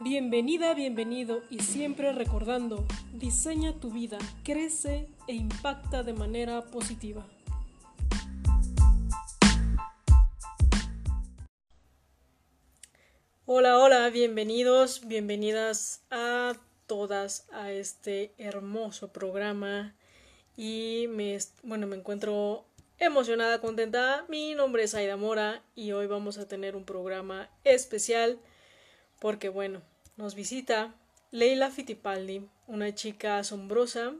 Bienvenida, bienvenido y siempre recordando, diseña tu vida, crece e impacta de manera positiva. Hola, hola, bienvenidos, bienvenidas a todas a este hermoso programa y me, bueno, me encuentro emocionada, contenta. Mi nombre es Aida Mora y hoy vamos a tener un programa especial porque, bueno, nos visita Leila Fittipaldi, una chica asombrosa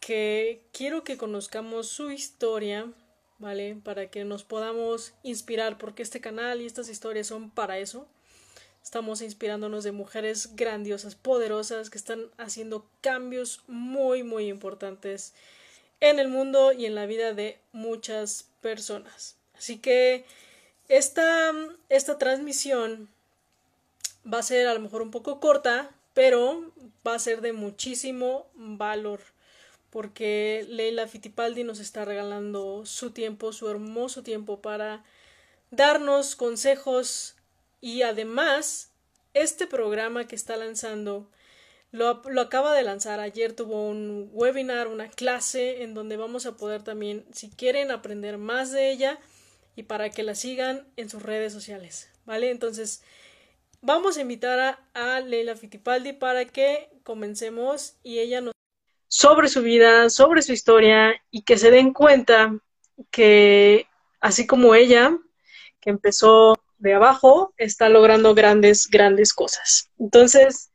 que quiero que conozcamos su historia, ¿vale? Para que nos podamos inspirar, porque este canal y estas historias son para eso. Estamos inspirándonos de mujeres grandiosas, poderosas, que están haciendo cambios muy, muy importantes en el mundo y en la vida de muchas personas. Así que esta, esta transmisión va a ser a lo mejor un poco corta, pero va a ser de muchísimo valor porque Leila Fittipaldi nos está regalando su tiempo, su hermoso tiempo para darnos consejos y además este programa que está lanzando lo, lo, acaba de lanzar. Ayer tuvo un webinar una clase en donde vamos a poder también si quieren aprender más de ella y para que la sigan en sus redes sociales vale entonces vamos a invitar a, a Leila Fittipaldi para que comencemos y ella nos sobre su vida, sobre su historia y que se den cuenta que así como ella, que empezó de abajo, está logrando grandes, grandes cosas. Entonces,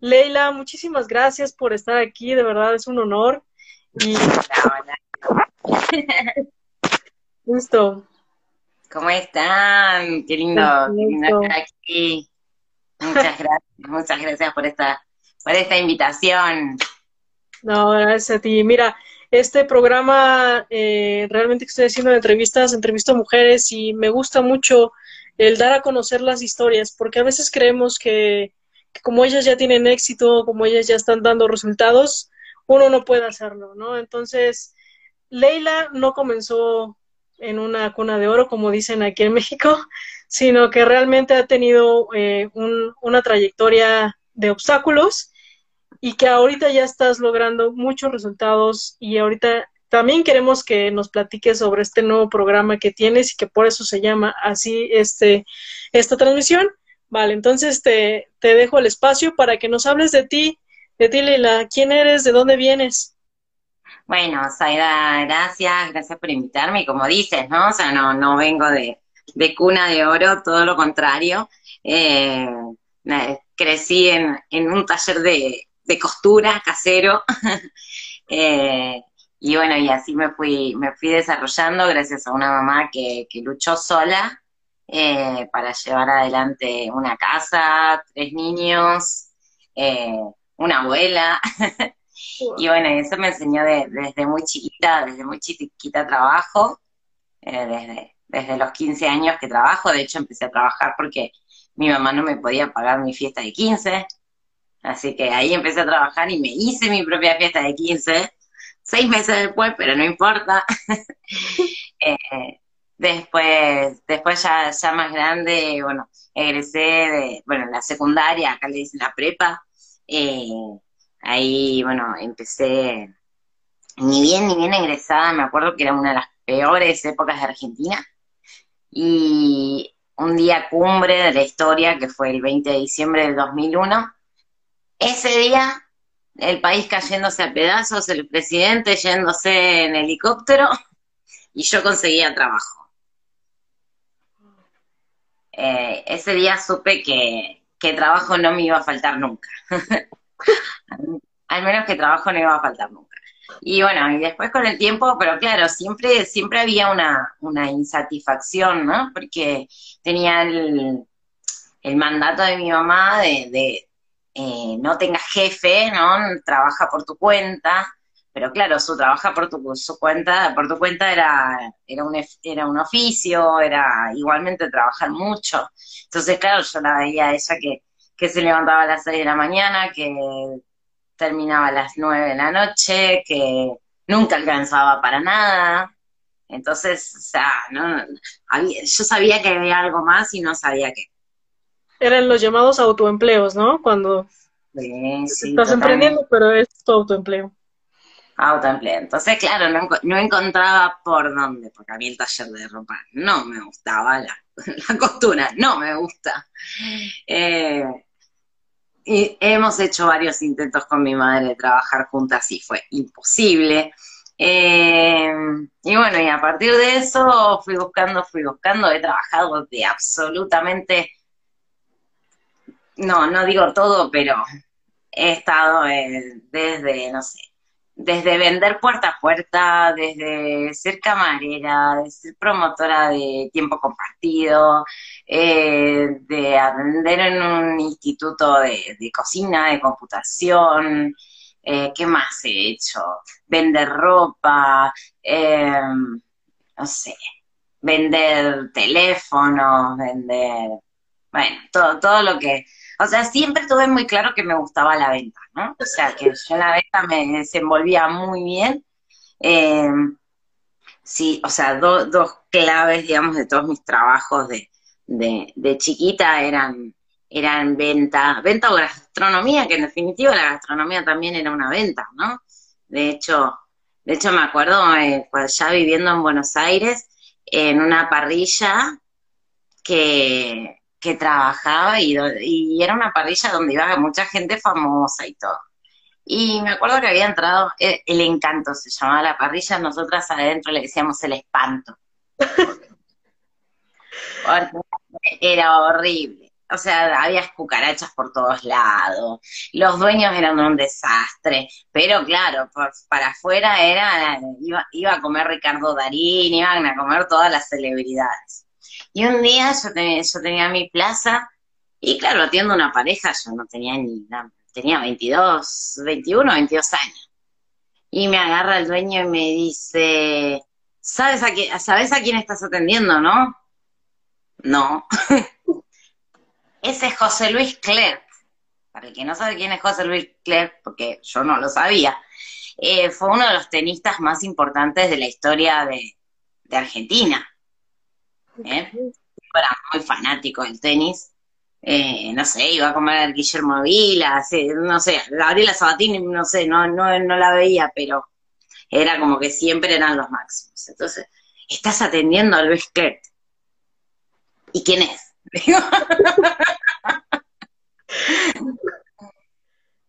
Leila, muchísimas gracias por estar aquí, de verdad es un honor. Y... Listo. ¿Cómo están? Qué lindo, qué lindo estar aquí. Muchas gracias, muchas gracias por esta, por esta invitación. No, gracias a ti. Mira, este programa eh, realmente estoy haciendo entrevistas, entrevisto a mujeres y me gusta mucho el dar a conocer las historias, porque a veces creemos que, que, como ellas ya tienen éxito, como ellas ya están dando resultados, uno no puede hacerlo, ¿no? Entonces, Leila no comenzó en una cuna de oro, como dicen aquí en México, sino que realmente ha tenido eh, un, una trayectoria de obstáculos y que ahorita ya estás logrando muchos resultados y ahorita también queremos que nos platiques sobre este nuevo programa que tienes y que por eso se llama así este, esta transmisión. Vale, entonces te, te dejo el espacio para que nos hables de ti, de ti Lila, quién eres, de dónde vienes. Bueno, Saida, gracias, gracias por invitarme. Como dices, ¿no? O sea, no, no vengo de, de cuna de oro, todo lo contrario. Eh, crecí en, en un taller de, de costura casero. eh, y bueno, y así me fui, me fui desarrollando gracias a una mamá que, que luchó sola eh, para llevar adelante una casa, tres niños, eh, una abuela. y bueno, eso me enseñó de, desde muy chiquita, desde muy chiquita trabajo, eh, desde, desde los 15 años que trabajo, de hecho empecé a trabajar porque mi mamá no me podía pagar mi fiesta de 15, así que ahí empecé a trabajar y me hice mi propia fiesta de 15, seis meses después, pero no importa. eh, después, después ya, ya más grande, bueno, egresé de, bueno, la secundaria, acá le dicen la prepa, eh, ahí, bueno, empecé, ni bien, ni bien egresada, me acuerdo que era una de las peores épocas de Argentina, y un día cumbre de la historia, que fue el 20 de diciembre del 2001, ese día el país cayéndose a pedazos, el presidente yéndose en helicóptero, y yo conseguía trabajo. Eh, ese día supe que, que trabajo no me iba a faltar nunca. Al menos que trabajo no iba a faltar nunca. Y bueno, y después con el tiempo, pero claro, siempre, siempre había una, una insatisfacción, ¿no? Porque tenía el, el mandato de mi mamá de, eh, no tengas jefe, ¿no? Trabaja por tu cuenta, pero claro, su trabaja por tu su cuenta, por tu cuenta era, era un era un oficio, era igualmente trabajar mucho. Entonces, claro, yo la veía a ella que, que se levantaba a las 6 de la mañana, que terminaba a las 9 de la noche, que nunca alcanzaba para nada. Entonces, o sea, no, había, yo sabía que había algo más y no sabía qué. eran los llamados autoempleos, ¿no? Cuando estás emprendiendo, pero es tu autoempleo. Autoempleo. Entonces, claro, no, encontraba por dónde, porque a mí el taller de ropa no me gustaba, la, costura no me gusta. Eh, y hemos hecho varios intentos con mi madre de trabajar juntas y fue imposible. Eh, y bueno, y a partir de eso fui buscando, fui buscando, he trabajado de absolutamente, no, no digo todo, pero he estado desde, no sé, desde vender puerta a puerta, desde ser camarera, de ser promotora de tiempo compartido, eh, de atender en un instituto de, cocina, de computación, eh, ¿qué más he hecho? Vender ropa, eh, no sé, vender teléfonos, vender, bueno, todo, todo lo que o sea, siempre tuve muy claro que me gustaba la venta, O sea, que yo en la venta me desenvolvía muy bien. Eh, sí, o sea, dos claves, digamos, de todos mis trabajos de, de, chiquita eran, eran venta, venta o gastronomía, que en definitiva la gastronomía también era una venta, ¿no? De hecho, de hecho me acuerdo eh, cuando ya viviendo en Buenos Aires, en una parrilla que que trabajaba y, y, era una parrilla donde iba mucha gente famosa y todo. Y me acuerdo que había entrado, eh, el, encanto se llamaba la parrilla, nosotras adentro le decíamos el espanto. era horrible. O sea, había cucarachas por todos lados, los dueños eran un desastre, pero claro, para afuera era, iba, iba a comer Ricardo Darín, iban a comer todas las celebridades. Y un día yo tenía, yo tenía mi plaza y claro, atiendo una pareja, yo no tenía ni, tenía 22, 21, 22 años. Y me agarra el dueño y me dice, ¿sabes a, quién, ¿sabes a quién estás atendiendo, no? No. Ese es José Luis Clerc. Para el que no sabe quién es José Luis Clerc, porque yo no lo sabía, eh, fue uno de los tenistas más importantes de la historia de, de Argentina. ¿Eh? Era muy fanático del tenis. Eh, no sé, iba a comer Guillermo Vila, no sé, Gabriela Sabatini, no sé, no, no, no la veía, pero era como que siempre eran los máximos. Entonces, estás atendiendo a Luis Clerc. ¿Y quién es?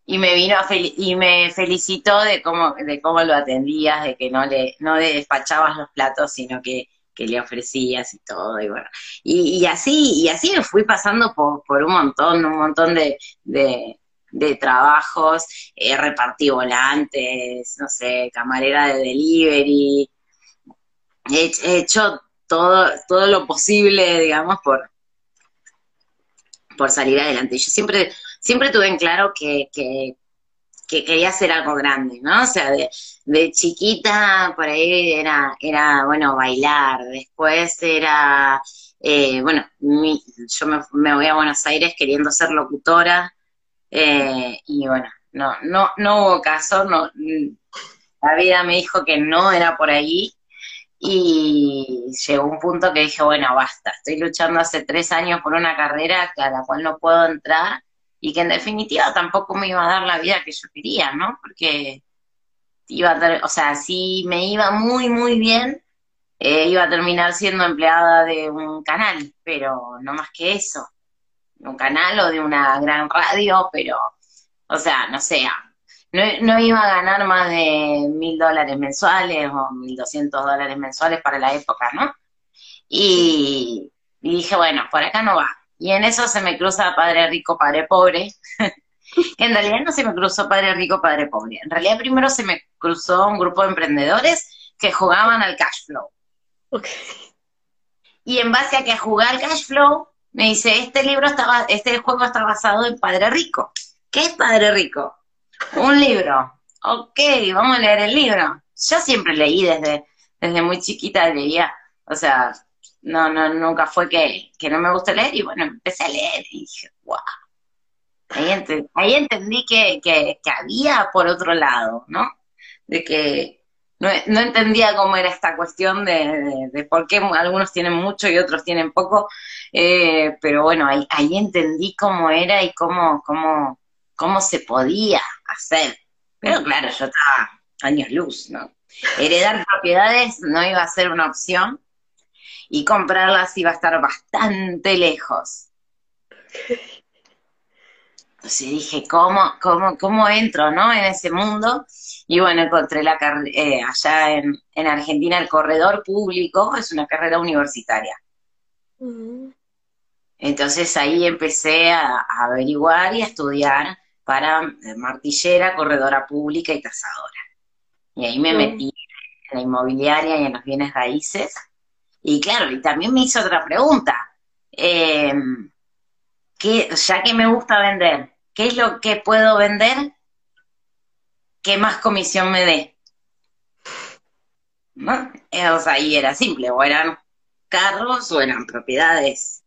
y me vino y me felicitó de cómo de cómo lo atendías, de que no le no le despachabas los platos, sino que que le ofrecías y todo, y bueno, y, así, y así me fui pasando por, un montón, un montón de, de, trabajos, eh, repartí volantes, no sé, camarera de delivery, he, hecho todo, todo lo posible, digamos, por, por salir adelante. Yo siempre, siempre tuve en claro que, que, que quería hacer algo grande, ¿no? O sea, de, chiquita por ahí era, era, bueno, bailar, después era, eh, bueno, yo me, voy a Buenos Aires queriendo ser locutora, eh, y bueno, no, no, no hubo caso, no, la vida me dijo que no era por ahí, y llegó un punto que dije, bueno, basta, estoy luchando hace tres años por una carrera a la cual no puedo entrar, y que en definitiva tampoco me iba a dar la vida que yo quería, ¿no? Porque iba a, o sea, si me iba muy, muy bien, eh, iba a terminar siendo empleada de un canal, pero no más que eso, de un canal o de una gran radio, pero, o sea, no sé, no, no iba a ganar más de mil dólares mensuales o mil doscientos dólares mensuales para la época, ¿no? Y, y dije, bueno, por acá no va. Y en eso se me cruza padre rico, padre pobre. en realidad no se me cruzó padre rico, padre pobre. En realidad primero se me cruzó un grupo de emprendedores que jugaban al cash flow. Y en base a que jugar al cash flow, me dice, este libro estaba, este juego está basado en Padre Rico. ¿Qué es Padre Rico? Un libro. Ok, vamos a leer el libro. Yo siempre leí desde, desde muy chiquita, leía, o sea, no, no, nunca fue que, no me gusta leer y bueno, empecé a leer y dije, wow. Ahí, entendí que, que, había por otro lado, ¿no? De que, no, entendía cómo era esta cuestión de, por qué algunos tienen mucho y otros tienen poco, eh, pero bueno, ahí, ahí entendí cómo era y cómo, cómo, cómo se podía hacer. Pero claro, yo estaba años luz, ¿no? Heredar propiedades no iba a ser una opción y comprarlas iba a estar bastante lejos. Entonces dije, ¿cómo, cómo, cómo entro, no? En ese mundo. Y bueno, encontré la eh, allá en, en, Argentina el corredor público, es una carrera universitaria. Entonces ahí empecé a, averiguar y a estudiar para eh, martillera, corredora pública y tasadora. Y ahí me metí en la inmobiliaria y en los bienes raíces. Y claro, y también me hizo otra pregunta. Eh, ya que me gusta vender, ¿qué es lo que puedo vender que más comisión me dé? ¿No? O sea, ahí era simple, o eran carros o eran propiedades.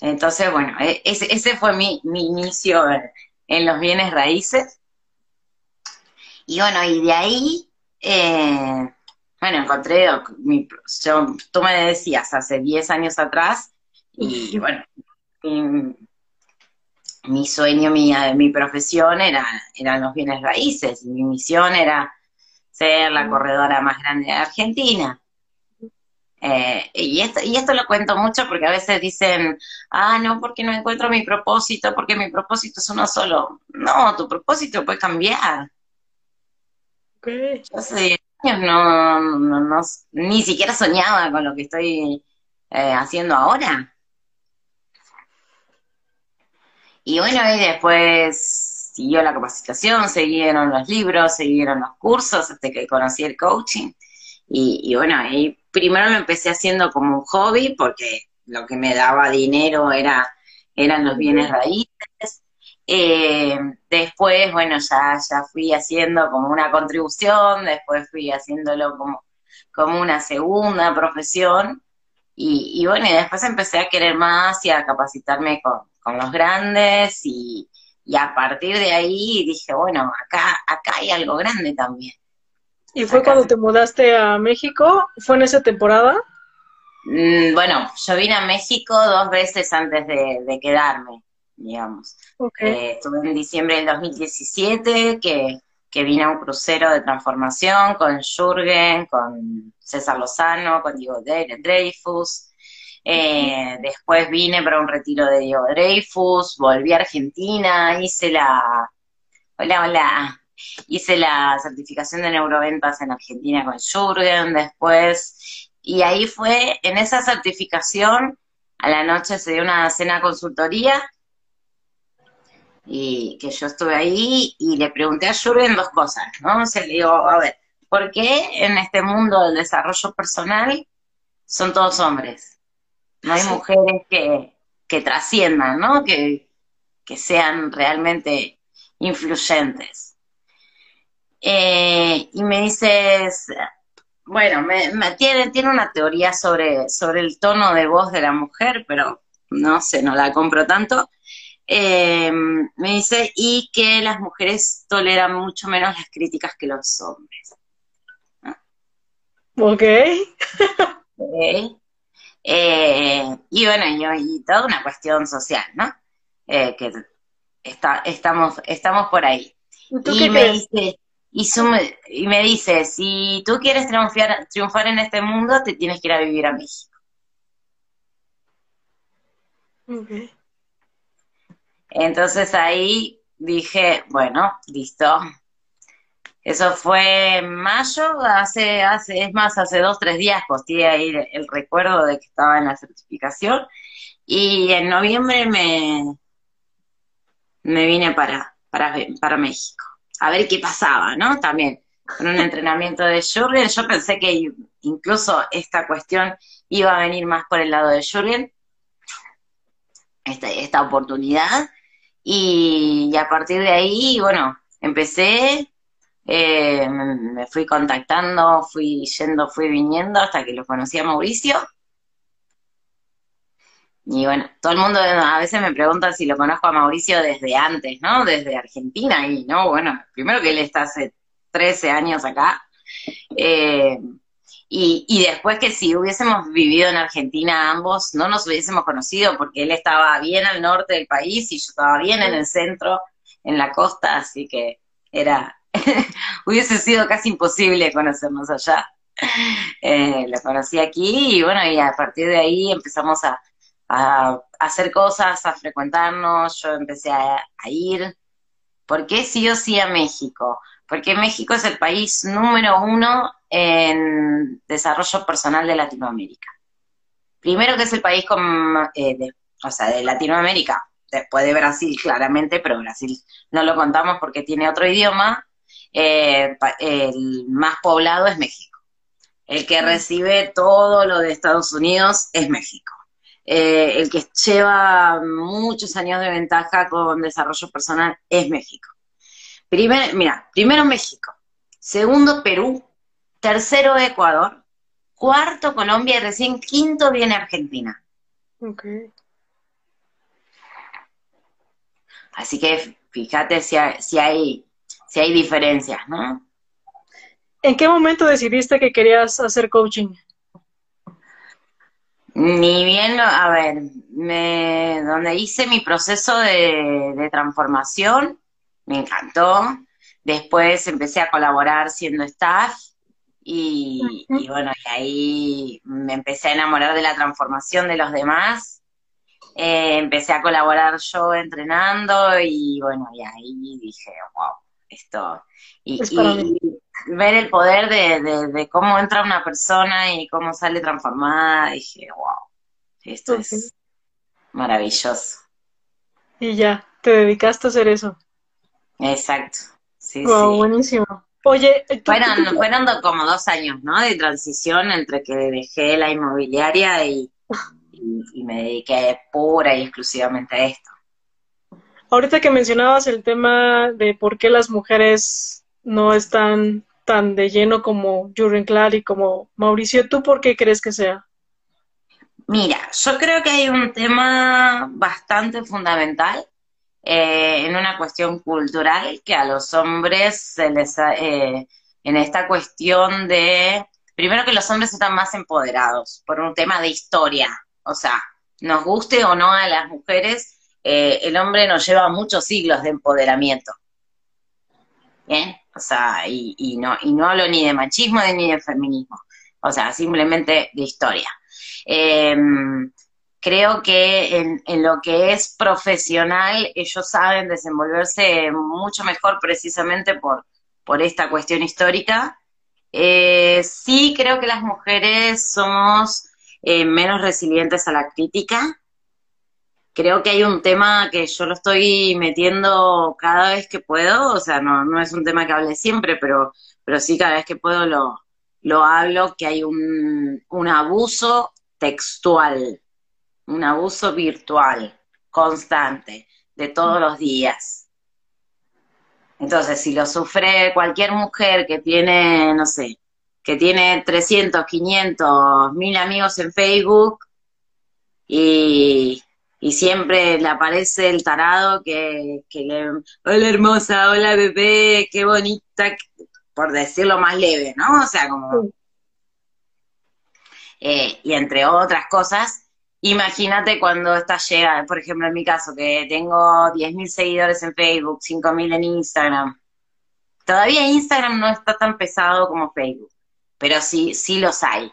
Entonces, bueno, e, ese, ese fue mi, mi inicio en los bienes raíces. Y bueno, y de ahí, eh, bueno, encontré, mi, tú me decías hace 10 años atrás, y bueno, mi, sueño, mi, mi profesión era, eran los bienes raíces, mi misión era ser la corredora más grande de Argentina. Eh, y, esto, y esto lo cuento mucho porque a veces dicen, ah, no, porque no encuentro mi propósito, porque mi propósito es uno solo. No, tu propósito puede cambiar. Yo hace años no, no, ni siquiera soñaba con lo que estoy eh, haciendo ahora. Y bueno, y después siguió la capacitación, siguieron los libros, siguieron los cursos, hasta que conocí el coaching. Y, y bueno, ahí primero lo empecé haciendo como un hobby, porque lo que me daba dinero era, eran los bienes raíces. Eh, después, bueno, ya, ya fui haciendo como una contribución, después fui haciéndolo como, como una segunda profesión. Y, y bueno, y después empecé a querer más y a capacitarme con, con los grandes y, a partir de ahí dije, bueno, acá, acá hay algo grande también. ¿Y fue cuando te mudaste a México? ¿Fue en esa temporada? Mm, bueno, yo vine a México dos veces antes de quedarme digamos. Eh, estuve en diciembre del 2017, que, que vine a un crucero de transformación con Jürgen, con César Lozano, con Diego Dreyfus. Eh, después vine para un retiro de Diego Dreyfus, volví a Argentina, hice la... Hola, hola. Hice la certificación de neuroventas en Argentina con Jürgen después. Y ahí fue, en esa certificación, a la noche se dio una cena consultoría y que yo estuve ahí y le pregunté a Jürgen dos cosas, ¿no? O sea, le digo, a ver, ¿por qué en este mundo del desarrollo personal son todos hombres? No hay mujeres que, que trasciendan, ¿no? Que, que sean realmente influyentes. Eh, y me dices, bueno, me, tiene, tiene una teoría sobre, sobre el tono de voz de la mujer, pero no sé, no la compro tanto. Eh, me dice, y que las mujeres toleran mucho menos las críticas que los hombres. Ok. Eh, y bueno, y, toda una cuestión social, ¿no? Eh, que está, estamos, estamos por ahí. Y, me dice, y, y, me dice, si tú quieres triunfar, triunfar en este mundo, te tienes que ir a vivir a México. Okay. Entonces ahí dije, bueno, listo. Eso fue en mayo, hace, hace, es más, hace dos, tres días posté ahí el, recuerdo de que estaba en la certificación. Y en noviembre me, me vine para, para, para México. A ver qué pasaba, ¿no? También con un entrenamiento de Jurgen. Yo pensé que incluso esta cuestión iba a venir más por el lado de Jurgen, esta, esta oportunidad. Y, a partir de ahí, bueno, empecé, eh, me fui contactando, fui yendo, fui viniendo hasta que lo conocí a Mauricio. Y bueno, todo el mundo a veces me pregunta si lo conozco a Mauricio desde antes, ¿no? Desde Argentina y no, bueno, primero que él está hace 13 años acá Eh, y, después que si hubiésemos vivido en Argentina ambos, no nos hubiésemos conocido porque él estaba bien al norte del país y yo estaba bien en el centro, en la costa, así que era, hubiese sido casi imposible conocernos allá. Eh, lo conocí aquí y bueno, y a partir de ahí empezamos a, hacer cosas, a frecuentarnos, yo empecé a, a ir. ¿Por qué sí o sí a México? Porque México es el país número uno en desarrollo personal de Latinoamérica. Primero que es el país con, eh, de, o sea, de Latinoamérica, después de Brasil claramente, pero Brasil no lo contamos porque tiene otro idioma, eh, el más poblado es México. El que recibe todo lo de Estados Unidos es México. Eh, el que lleva muchos años de ventaja con desarrollo personal es México. Primero, mira, primero México, segundo Perú, tercero Ecuador, cuarto Colombia y recién quinto viene Argentina. Okay. Así que fíjate si hay, si hay, si hay diferencias, ¿no? ¿En qué momento decidiste que querías hacer coaching? Ni bien, a ver, me, donde hice mi proceso de, de transformación, me encantó. Después empecé a colaborar siendo staff y, bueno, y ahí me empecé a enamorar de la transformación de los demás. Eh, empecé a colaborar yo entrenando y bueno, y ahí dije, wow, esto. Y, ver el poder de, cómo entra una persona y cómo sale transformada, dije, wow, esto es maravilloso. Y ya, te dedicaste a hacer eso. Exacto. Sí, wow, buenísimo. Oye, fueron, fueron como dos años, ¿no? De transición entre que dejé la inmobiliaria y, me dediqué pura y exclusivamente a esto. Ahorita que mencionabas el tema de por qué las mujeres no están tan de lleno como Jurgen Clark y como Mauricio, ¿tú por qué crees que sea? Mira, yo creo que hay un tema bastante fundamental eh, en una cuestión cultural que a los hombres se les, eh, en esta cuestión de, primero que los hombres están más empoderados por un tema de historia, o sea, nos guste o no a las mujeres, eh, el hombre nos lleva muchos siglos de empoderamiento. ¿Bien? O sea, y, y, no, y no hablo ni de machismo ni de feminismo, o sea, simplemente de historia. Creo que en, lo que es profesional ellos saben desenvolverse mucho mejor precisamente por, por esta cuestión histórica. Eh, sí creo que las mujeres somos eh, menos resilientes a la crítica. Creo que hay un tema que yo lo estoy metiendo cada vez que puedo, o sea, no, no es un tema que hable siempre, pero, pero sí cada vez que puedo lo, lo hablo, que hay un, un abuso textual un abuso virtual constante de todos los días. Entonces, si lo sufre cualquier mujer que tiene, no sé, que tiene 300, 500, mil amigos en Facebook y, siempre le aparece el tarado que, le, hola hermosa, hola bebé, qué bonita, por decirlo más leve, ¿no? O sea, como... Eh, y entre otras cosas, Imagínate cuando estás llega, por ejemplo, en mi caso, que tengo 10.000 seguidores en Facebook, 5.000 en Instagram. Todavía Instagram no está tan pesado como Facebook, pero sí, sí los hay.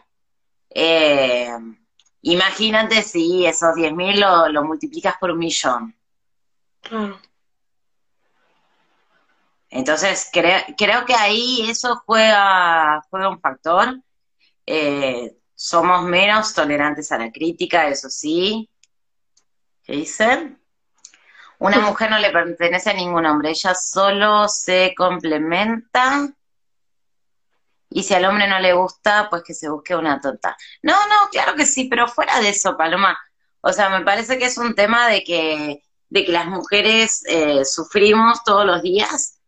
Eh, imagínate si esos 10.000 lo, lo multiplicas por un millón. Entonces, creo, creo que ahí eso juega, juega un factor. Eh, somos menos tolerantes a la crítica, eso sí. ¿Qué dicen? Una mujer no le pertenece a ningún hombre, ella solo se complementa. Y si al hombre no le gusta, pues que se busque una tonta. No, no, claro que sí, pero fuera de eso, Paloma. O sea, me parece que es un tema de que, de que las mujeres eh, sufrimos todos los días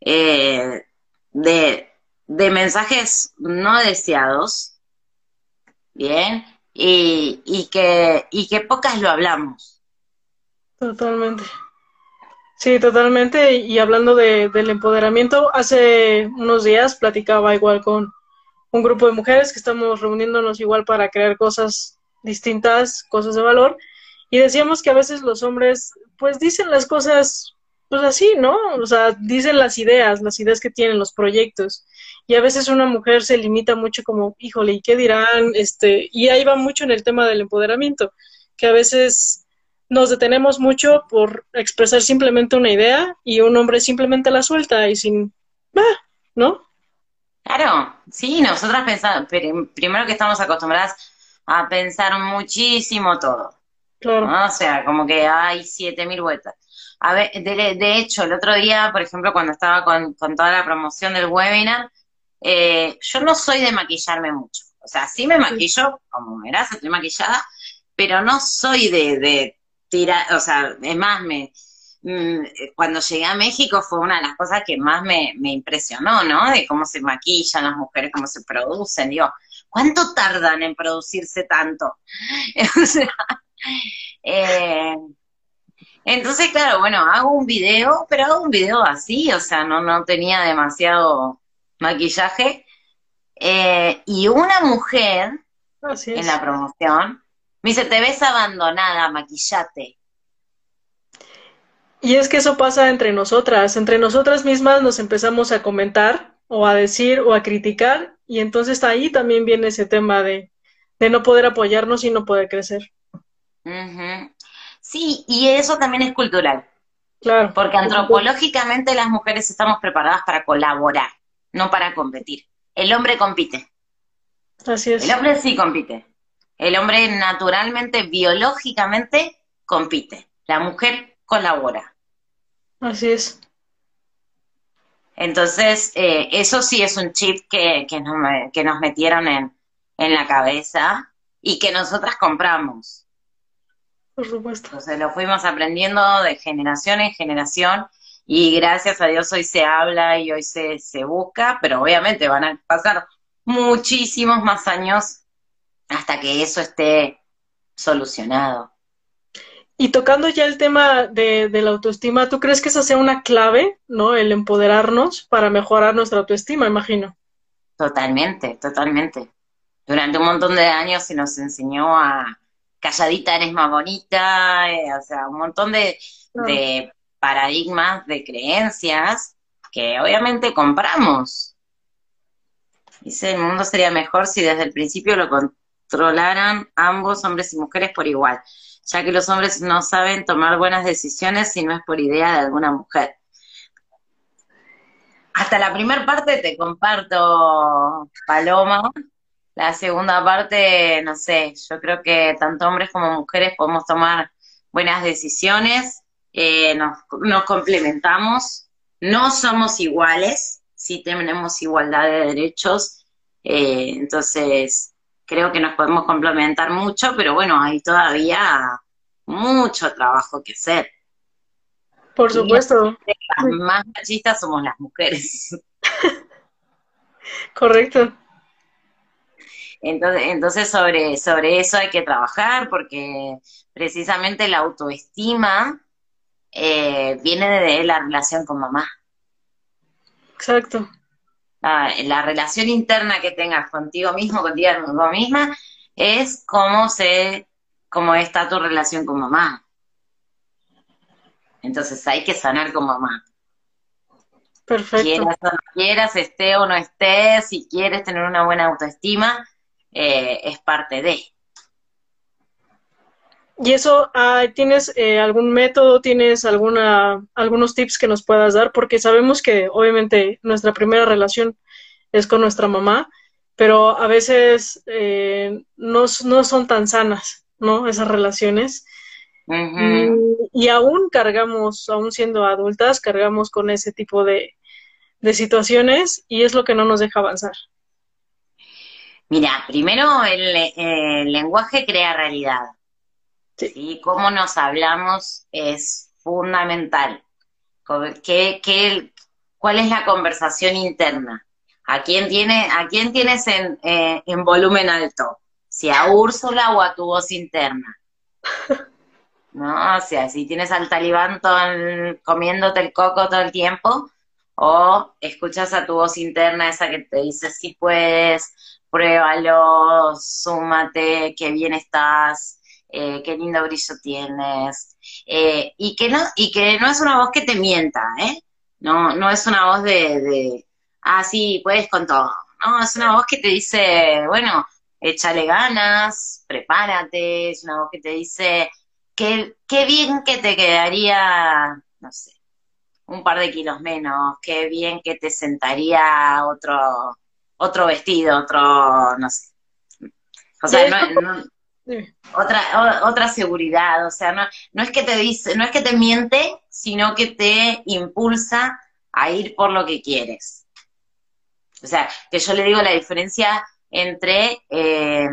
eh, de, de mensajes no deseados, ¿bien? Y, y, que, y que pocas lo hablamos. Totalmente. Sí, totalmente. Y hablando de, del empoderamiento, hace unos días platicaba igual con un grupo de mujeres que estamos reuniéndonos igual para crear cosas distintas, cosas de valor, y decíamos que a veces los hombres pues dicen las cosas pues así, ¿no? O sea, dicen las ideas, las ideas que tienen, los proyectos. Y a veces una mujer se limita mucho como, híjole, ¿y qué dirán? Este, y ahí va mucho en el tema del empoderamiento, que a veces nos detenemos mucho por expresar simplemente una idea y un hombre simplemente la suelta y sin, va, ¿no? Claro, sí, nosotras pensamos, primero que estamos acostumbradas a pensar muchísimo todo. Claro. O sea, como que hay siete mil vueltas. A ver, de, hecho, el otro día, por ejemplo, cuando estaba con, toda la promoción del webinar, eh, yo no soy de maquillarme mucho. O sea, sí me maquillo, como verás, estoy maquillada, pero no soy de, de tirar, o sea, es más, me, mm, cuando llegué a México fue una de las cosas que más me, me impresionó, ¿no? De cómo se maquillan las mujeres, cómo se producen, digo, ¿cuánto tardan en producirse tanto? o sea, eh, entonces, claro, bueno, hago un video, pero hago un video así, o sea, no, no tenía demasiado maquillaje. Eh, y una mujer en la promoción me dice, te ves abandonada, maquillate. Y es que eso pasa entre nosotras, entre nosotras mismas nos empezamos a comentar o a decir o a criticar y entonces ahí también viene ese tema de, de no poder apoyarnos y no poder crecer. Sí, y eso también es cultural. Claro. Porque antropológicamente las mujeres estamos preparadas para colaborar, no para competir. El hombre compite. Así es. El hombre sí compite. El hombre naturalmente, biológicamente, compite. La mujer colabora. Así es. Entonces, eh, eso sí es un chip que, que, nos, que nos metieron en, en la cabeza y que nosotras compramos. Por supuesto. Entonces lo fuimos aprendiendo de generación en generación y gracias a Dios hoy se habla y hoy se, se busca, pero obviamente van a pasar muchísimos más años hasta que eso esté solucionado. Y tocando ya el tema de, de, la autoestima, ¿tú crees que esa sea una clave, ¿no? El empoderarnos para mejorar nuestra autoestima, imagino. Totalmente, totalmente. Durante un montón de años se nos enseñó a, calladita eres más bonita, eh, o sea, un montón de, de paradigmas, de creencias que obviamente compramos. Dice, el mundo sería mejor si desde el principio lo controlaran ambos, hombres y mujeres, por igual, ya que los hombres no saben tomar buenas decisiones si no es por idea de alguna mujer. Hasta la primera parte te comparto, Paloma, la segunda parte, no sé, yo creo que tanto hombres como mujeres podemos tomar buenas decisiones, eh, nos, nos complementamos, no somos iguales, sí tenemos igualdad de derechos, eh, entonces creo que nos podemos complementar mucho, pero bueno, hay todavía mucho trabajo que hacer. Por supuesto. Las más machistas somos las mujeres. Correcto. Entonces, entonces sobre, sobre eso hay que trabajar porque precisamente la autoestima eh, viene de la relación con mamá. Exacto. La, relación interna que tengas contigo mismo, contigo misma, es cómo se, cómo está tu relación con mamá. Entonces hay que sanar con mamá. Perfecto. Quieras o no quieras, esté o no estés, si quieres tener una buena autoestima, eh, es parte de. ¿Y eso, tienes eh, algún método, tienes alguna, algunos tips que nos puedas dar? Porque sabemos que obviamente nuestra primera relación es con nuestra mamá, pero a veces eh, no, son tan sanas, ¿no? Esas relaciones. y, aún cargamos, aún siendo adultas, cargamos con ese tipo de, de situaciones y es lo que no nos deja avanzar. Mira, primero el, lenguaje crea realidad. Sí. Cómo nos hablamos es fundamental. ¿Qué, qué, cuál es la conversación interna? ¿A quién, tiene, a quién tienes en, eh, en volumen alto? ¿Si a Úrsula o a tu voz interna? ¿no? O sea, si tienes al talibán comiéndote el coco todo el tiempo, o escuchas a tu voz interna, esa que te dice, si puedes, pruébalo, súmate, qué bien estás, eh, qué lindo brillo tienes, eh, y, que no, y que no es una voz que te mienta, ¿eh? No, no es una voz de, de, ah, sí, puedes con todo, no, es una voz que te dice, bueno, échale ganas, prepárate, es una voz que te dice, qué, qué bien que te quedaría, no sé, un par de kilos menos, qué bien que te sentaría otro, otro vestido, otro, no sé. O sea, no, otra, otra seguridad, o sea, no, no es que te dice, no es que te miente, sino que te impulsa a ir por lo que quieres. O sea, que yo le digo la diferencia entre eh,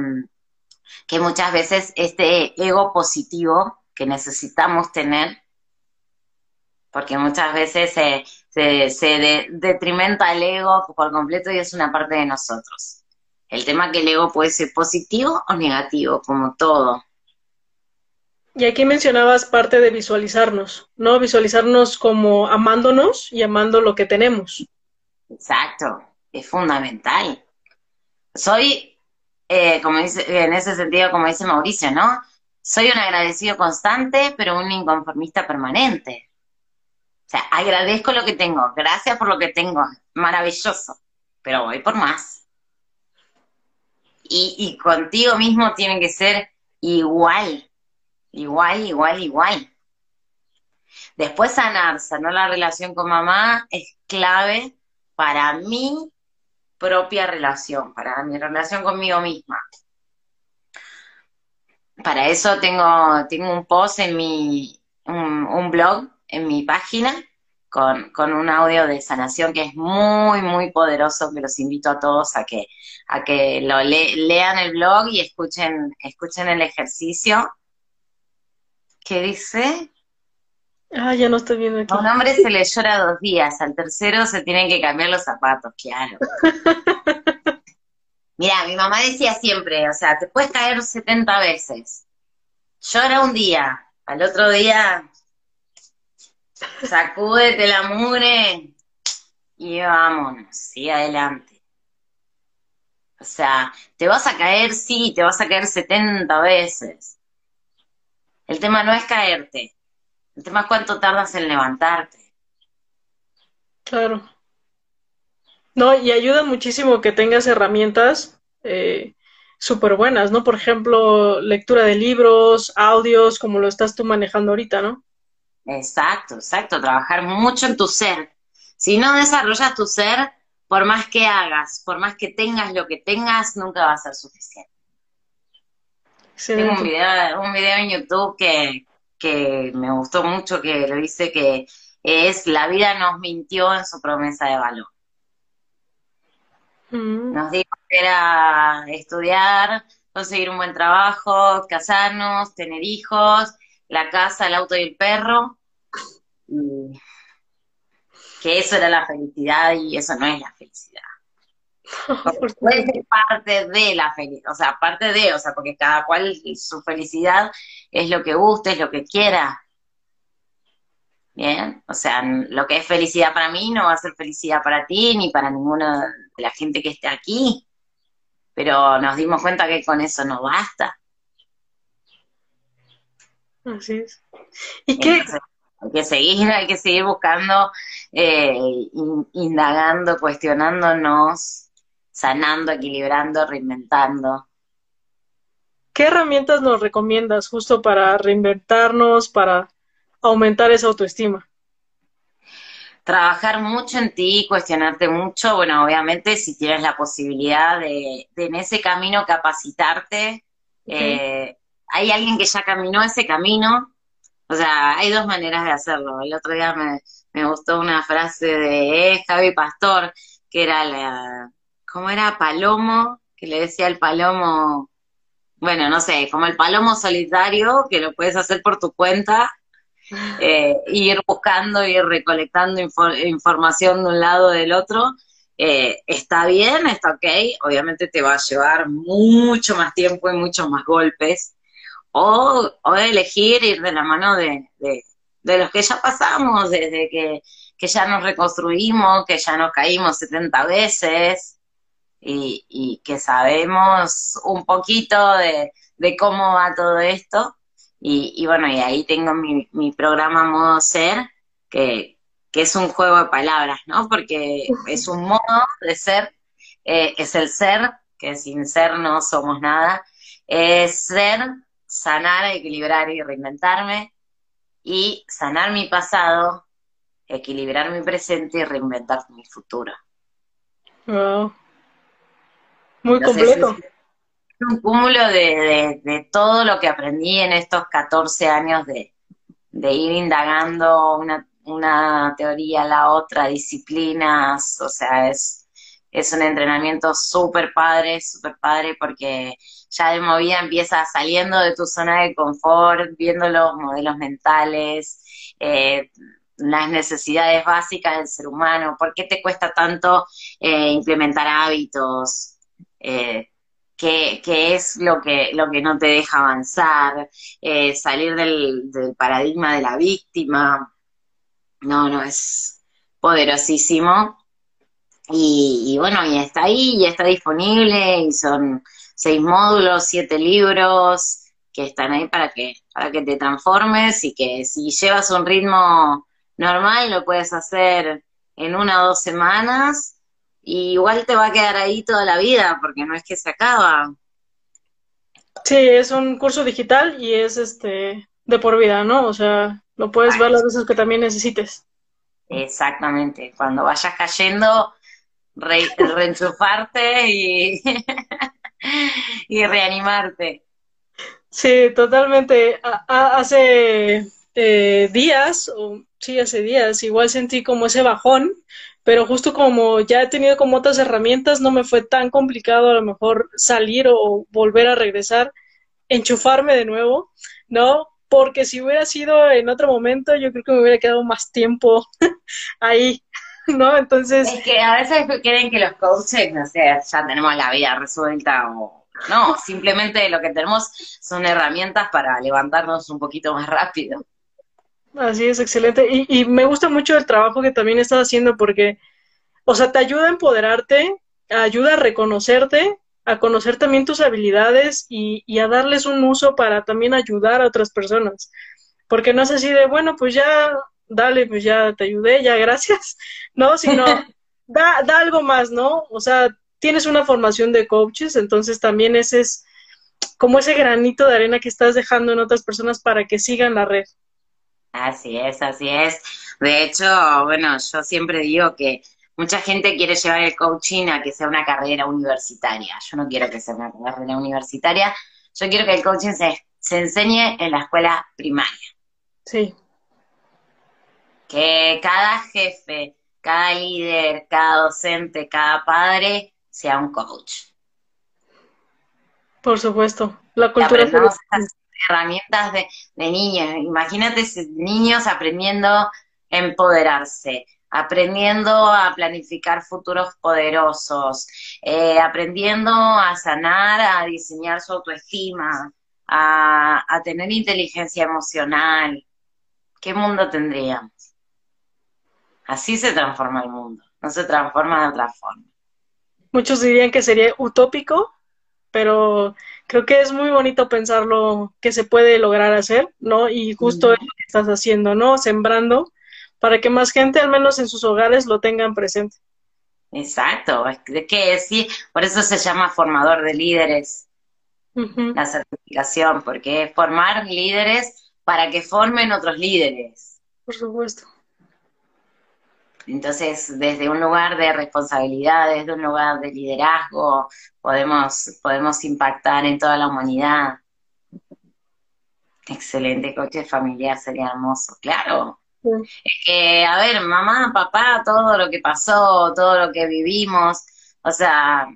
que muchas veces este ego positivo que necesitamos tener, porque muchas veces se, se, detrimenta el ego por completo y es una parte de nosotros. El tema que el ego puede ser positivo o negativo, como todo. Y aquí mencionabas parte de visualizarnos, ¿no? Visualizarnos como amándonos y amando lo que tenemos. Exacto, es fundamental. Soy, eh, como dice, en ese sentido, como dice Mauricio, ¿no? Soy un agradecido constante, pero un inconformista permanente. O sea, agradezco lo que tengo, gracias por lo que tengo, maravilloso, pero voy por más. Y, y contigo mismo tiene que ser igual, igual, igual, igual. Después sanar, sanar la relación con mamá es clave para mi propia relación, para mi relación conmigo misma. Para eso tengo, tengo un post en mi, un, blog en mi página con, con, un audio de sanación que es muy, muy poderoso, que los invito a todos a que, a que lo lean el blog y escuchen, escuchen el ejercicio. ¿Qué dice? Ah, ya no estoy viendo aquí. A un hombre se le llora dos días, al tercero se tienen que cambiar los zapatos, claro. Mira, mi mamá decía siempre, o sea, te puedes caer 70 veces. Llora un día, al otro día sacúdete la mugre y vámonos, sigue adelante. O sea, te vas a caer, sí, te vas a caer 70 veces. El tema no es caerte, el tema es cuánto tardas en levantarte. Claro. No, y ayuda muchísimo que tengas herramientas eh, súper buenas, ¿no? Por ejemplo, lectura de libros, audios, como lo estás tú manejando ahorita, ¿no? Exacto, exacto, trabajar mucho en tu ser. Si no desarrollas tu ser, por más que hagas, por más que tengas lo que tengas, nunca va a ser suficiente. Tengo un video, un video en YouTube que, que me gustó mucho, que lo dice que es La vida nos mintió en su promesa de valor. Mm. Nos dijo que era estudiar, conseguir un buen trabajo, casarnos, tener hijos, la casa, el auto y el perro. que eso era la felicidad y eso no es la felicidad. Puede ser parte de la felicidad, o sea, parte de, o sea, porque cada cual su felicidad es lo que guste, es lo que quiera. Bien, o sea, lo que es felicidad para mí no va a ser felicidad para ti ni para ninguna de la gente que esté aquí. Pero nos dimos cuenta que con eso no basta. Así es. ¿Y qué? hay que seguir, hay que seguir buscando, eh, indagando, cuestionándonos, sanando, equilibrando, reinventando. ¿Qué herramientas nos recomiendas justo para reinventarnos, para aumentar esa autoestima? Trabajar mucho en ti, cuestionarte mucho, bueno, obviamente si tienes la posibilidad de, en ese camino capacitarte, eh, hay alguien que ya caminó ese camino, o sea, hay dos maneras de hacerlo. El otro día me, me gustó una frase de Javi Pastor, que era la, ¿cómo era? Palomo, que le decía al palomo, bueno, no sé, como el palomo solitario, que lo puedes hacer por tu cuenta, eh, ir buscando, ir recolectando información de un lado o del otro, eh, está bien, está ok, obviamente te va a llevar mucho más tiempo y muchos más golpes, o, o elegir ir de la mano de, de, los que ya pasamos, desde que, que, ya nos reconstruimos, que ya nos caímos 70 veces y, y que sabemos un poquito de, de, cómo va todo esto. Y, y bueno, y ahí tengo mi, mi programa Modo Ser, que, que es un juego de palabras, ¿no? Porque es un modo de ser, eh, es el ser, que sin ser no somos nada, es ser, sanar, equilibrar y reinventarme, y sanar mi pasado, equilibrar mi presente y reinventar mi futuro. Wow. Muy completo. Es un cúmulo de, de, todo lo que aprendí en estos 14 años de, de ir indagando una una teoría a la otra, disciplinas, o sea, es, es un entrenamiento súper padre, súper padre, porque ya de movida empiezas saliendo de tu zona de confort, viendo los modelos mentales, eh, las necesidades básicas del ser humano, por qué te cuesta tanto eh, implementar hábitos, eh, qué, es lo que, lo que no te deja avanzar, salir del, del paradigma de la víctima, no, no, es poderosísimo. Y, bueno, y está ahí, y está disponible, y son seis módulos, siete libros que están ahí para que, para que te transformes y que si llevas un ritmo normal lo puedes hacer en una o dos semanas y igual te va a quedar ahí toda la vida porque no es que se acaba. Sí, es un curso digital y es este de por vida, ¿no? O sea, lo puedes ver las veces que también necesites. Exactamente. Cuando vayas cayendo, reenchufarte y, y reanimarte. Sí, totalmente. hace eh, días, o sí, hace días, igual sentí como ese bajón, pero justo como ya he tenido como otras herramientas, no me fue tan complicado a lo mejor salir o volver a regresar, enchufarme de nuevo, ¿no? porque si hubiera sido en otro momento, yo creo que me hubiera quedado más tiempo ahí, ¿no? Entonces... Es que a veces creen que los coaches, no sé, ya tenemos la vida resuelta o... No, simplemente lo que tenemos son herramientas para levantarnos un poquito más rápido. Así es, excelente. Y, y me gusta mucho el trabajo que también estás haciendo porque, o sea, te ayuda a empoderarte, ayuda a reconocerte a conocer también tus habilidades y, y, a darles un uso para también ayudar a otras personas. Porque no es así de, bueno, pues ya, dale, pues ya te ayudé, ya gracias, ¿no? Sino, da, da algo más, ¿no? O sea, tienes una formación de coaches, entonces también ese es como ese granito de arena que estás dejando en otras personas para que sigan la red. Así es, así es. De hecho, bueno, yo siempre digo que Mucha gente quiere llevar el coaching a que sea una carrera universitaria. Yo no quiero que sea una carrera universitaria. Yo quiero que el coaching se, se enseñe en la escuela primaria. Sí. Que cada jefe, cada líder, cada docente, cada padre sea un coach. Por supuesto. La cultura. herramientas de, de niños. Imagínate niños aprendiendo a empoderarse, aprendiendo a planificar futuros poderosos, eh, aprendiendo a sanar, a diseñar su autoestima, a, a tener inteligencia emocional. ¿Qué mundo tendríamos? Así se transforma el mundo, no se transforma de otra forma. Muchos dirían que sería utópico, pero creo que es muy bonito pensarlo que se puede lograr hacer, ¿no? Y justo es lo que estás haciendo, ¿no? Sembrando para que más gente, al menos en sus hogares, lo tengan presente. Exacto, es que sí, por eso se llama formador de líderes la certificación, porque es formar líderes para que formen otros líderes. Por supuesto. Entonces, desde un lugar de responsabilidad, desde un lugar de liderazgo, podemos, podemos impactar en toda la humanidad. Excelente coche familiar, sería hermoso, claro. Es que, a ver, mamá, papá, todo lo que pasó, todo lo que vivimos, o sea,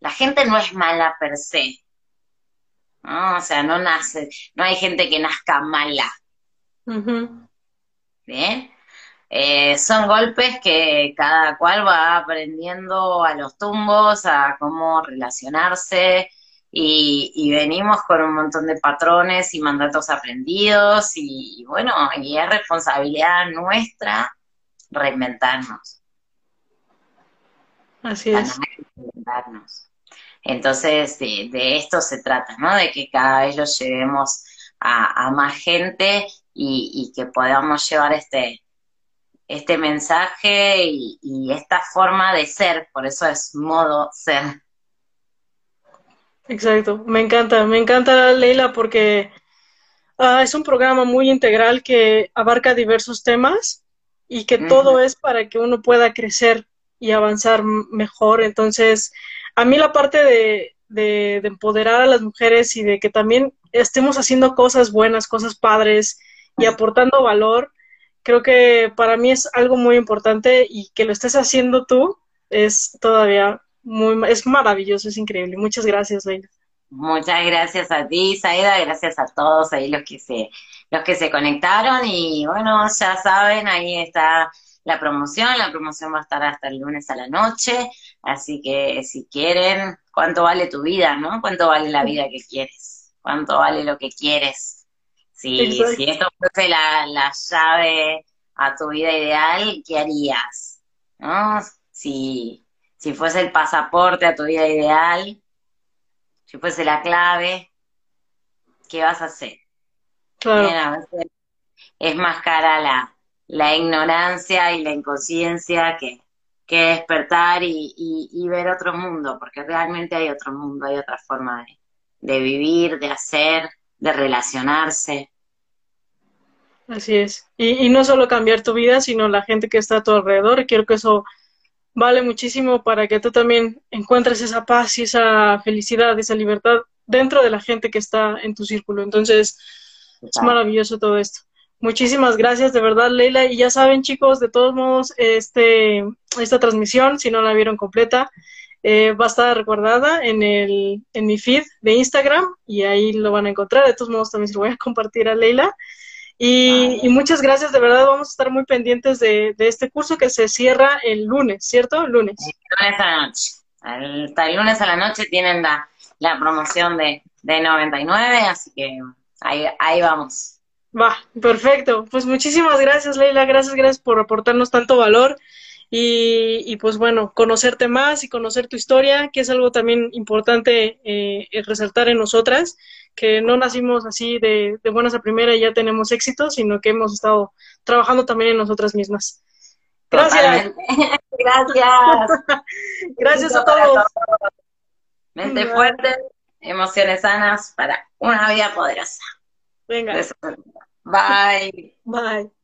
la gente no es mala per se. ¿no? O sea, no nace, no hay gente que nazca mala. Bien. Eh, son golpes que cada cual va aprendiendo a los tumbos, a cómo relacionarse, y, venimos con un montón de patrones y mandatos aprendidos y, bueno, y es responsabilidad nuestra reinventarnos. Así es. Entonces, de, esto se trata, ¿no? De que cada vez lo llevemos a, más gente y, que podamos llevar este, este mensaje y, y, esta forma de ser, por eso es modo ser. Exacto, me encanta, me encanta Leila porque ah, es un programa muy integral que abarca diversos temas y que todo es para que uno pueda crecer y avanzar mejor. Entonces, a mí la parte de, de, empoderar a las mujeres y de que también estemos haciendo cosas buenas, cosas padres y aportando valor, creo que para mí es algo muy importante y que lo estés haciendo tú es todavía muy, es maravilloso, es increíble. Muchas gracias, Leila. Muchas gracias a ti, Saida, gracias a todos ahí los que se, los que se conectaron y bueno, ya saben, ahí está la promoción, la promoción va a estar hasta el lunes a la noche, así que si quieren, ¿cuánto vale tu vida, no? ¿Cuánto vale la vida que quieres? ¿Cuánto vale lo que quieres? Si, si esto fuese la, la llave a tu vida ideal, ¿qué harías? ¿No? Si, si fuese el pasaporte a tu vida ideal, si fuese la clave, ¿qué vas a hacer? es más cara la, la ignorancia y la inconsciencia que, que despertar y, y, ver otro mundo, porque realmente hay otro mundo, hay otra forma de, de vivir, de hacer, de relacionarse. Así es. Y, y, no solo cambiar tu vida, sino la gente que está a tu alrededor. Y quiero que eso vale muchísimo para que tú también encuentres esa paz y esa felicidad, esa libertad dentro de la gente que está en tu círculo. Entonces, es maravilloso todo esto. Muchísimas gracias, de verdad, Leila. Y ya saben, chicos, de todos modos, este, esta transmisión, si no la vieron completa, eh, va a estar recordada en, el, en mi feed de Instagram y ahí lo van a encontrar. De todos modos, también se lo voy a compartir a Leila. Y, muchas gracias, de verdad vamos a estar muy pendientes de, este curso que se cierra el lunes, ¿cierto? Lunes. El lunes a la noche. Hasta el lunes a la noche tienen la, la promoción de, de 99, así que ahí, ahí vamos. Va, perfecto. Pues muchísimas gracias, Leila. Gracias, gracias por aportarnos tanto valor. Y, y, pues bueno, conocerte más y conocer tu historia, que es algo también importante eh, resaltar en nosotras que no nacimos así de, buenas a primera y ya tenemos éxito, sino que hemos estado trabajando también en nosotras mismas. Gracias. Gracias. Gracias a todos. Mente fuerte, emociones sanas para una vida poderosa. Venga. Bye. Bye.